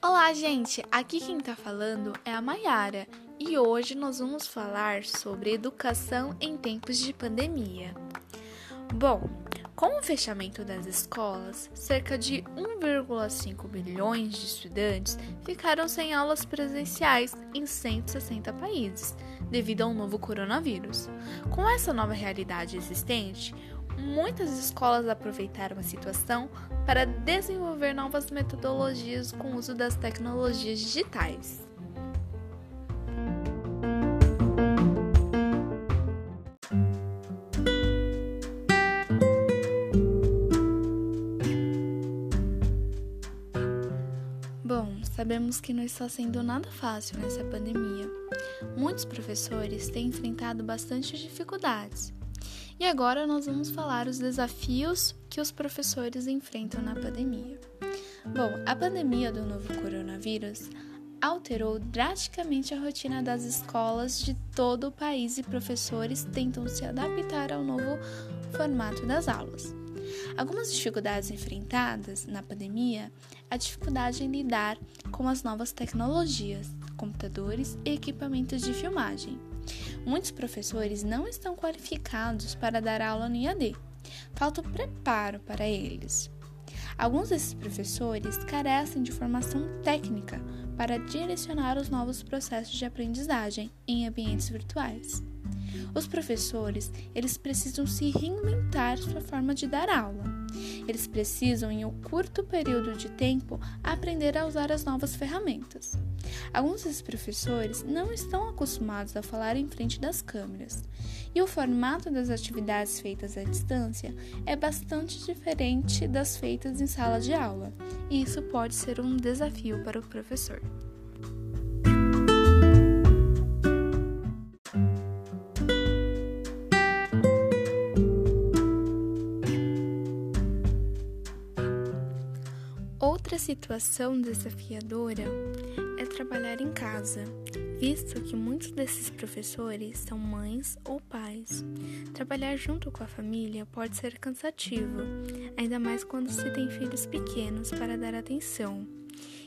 Olá, gente! Aqui quem tá falando é a Maiara e hoje nós vamos falar sobre educação em tempos de pandemia. Bom, com o fechamento das escolas, cerca de 1,5 bilhões de estudantes ficaram sem aulas presenciais em 160 países, devido ao novo coronavírus. Com essa nova realidade existente, muitas escolas aproveitaram a situação para desenvolver novas metodologias com o uso das tecnologias digitais. Bom, sabemos que não está sendo nada fácil nessa pandemia. Muitos professores têm enfrentado bastante dificuldades. E agora nós vamos falar os desafios que os professores enfrentam na pandemia. Bom, a pandemia do novo coronavírus alterou drasticamente a rotina das escolas de todo o país e professores tentam se adaptar ao novo formato das aulas. Algumas dificuldades enfrentadas na pandemia a dificuldade em lidar com as novas tecnologias, computadores e equipamentos de filmagem. Muitos professores não estão qualificados para dar aula no IAD. Falta o preparo para eles. Alguns desses professores carecem de formação técnica para direcionar os novos processos de aprendizagem em ambientes virtuais. Os professores, eles precisam se reinventar sua forma de dar aula. Eles precisam, em um curto período de tempo, aprender a usar as novas ferramentas. Alguns desses professores não estão acostumados a falar em frente das câmeras, e o formato das atividades feitas à distância é bastante diferente das feitas em sala de aula, e isso pode ser um desafio para o professor. Outra situação desafiadora é trabalhar em casa, visto que muitos desses professores são mães ou pais. Trabalhar junto com a família pode ser cansativo, ainda mais quando se tem filhos pequenos para dar atenção.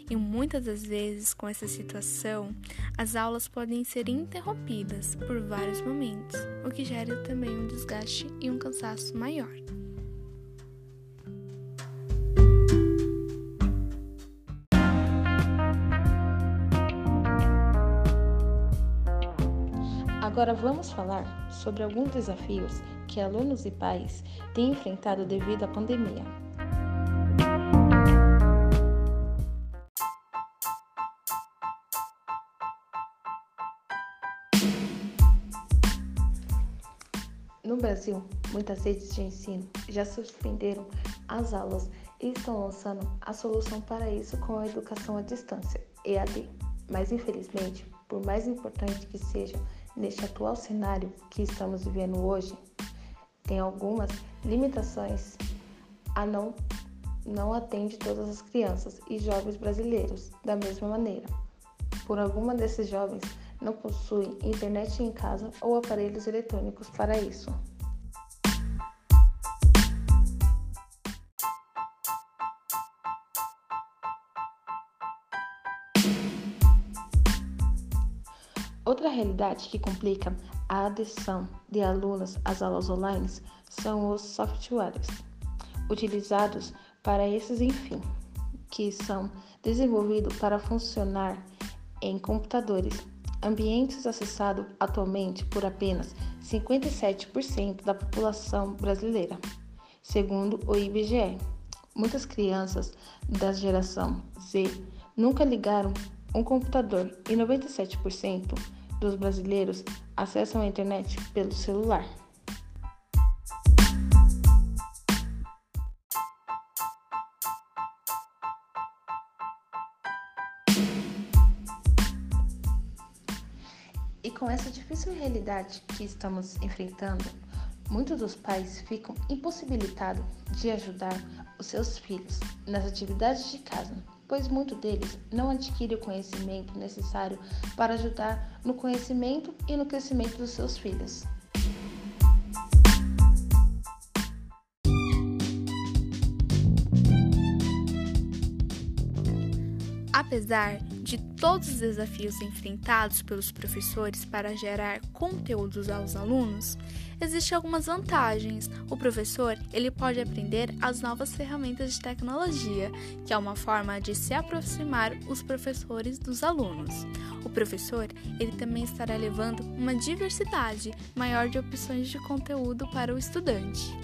E muitas das vezes, com essa situação, as aulas podem ser interrompidas por vários momentos, o que gera também um desgaste e um cansaço maior. Agora vamos falar sobre alguns desafios que alunos e pais têm enfrentado devido à pandemia. No Brasil, muitas redes de ensino já suspenderam as aulas e estão lançando a solução para isso com a educação à distância, EAD. Mas infelizmente, por mais importante que seja, neste atual cenário que estamos vivendo hoje, tem algumas limitações a não não atende todas as crianças e jovens brasileiros da mesma maneira. Por alguma desses jovens não possuem internet em casa ou aparelhos eletrônicos para isso. Outra realidade que complica a adesão de alunos às aulas online são os softwares utilizados para esses, enfim, que são desenvolvidos para funcionar em computadores, ambientes acessados atualmente por apenas 57% da população brasileira, segundo o IBGE. Muitas crianças da geração Z nunca ligaram um computador e 97% dos brasileiros acessam a internet pelo celular. E com essa difícil realidade que estamos enfrentando, muitos dos pais ficam impossibilitados de ajudar os seus filhos nas atividades de casa pois muitos deles não adquirem o conhecimento necessário para ajudar no conhecimento e no crescimento dos seus filhos. Apesar de todos os desafios enfrentados pelos professores para gerar conteúdos aos alunos, existem algumas vantagens. O professor ele pode aprender as novas ferramentas de tecnologia, que é uma forma de se aproximar os professores dos alunos. O professor ele também estará levando uma diversidade maior de opções de conteúdo para o estudante.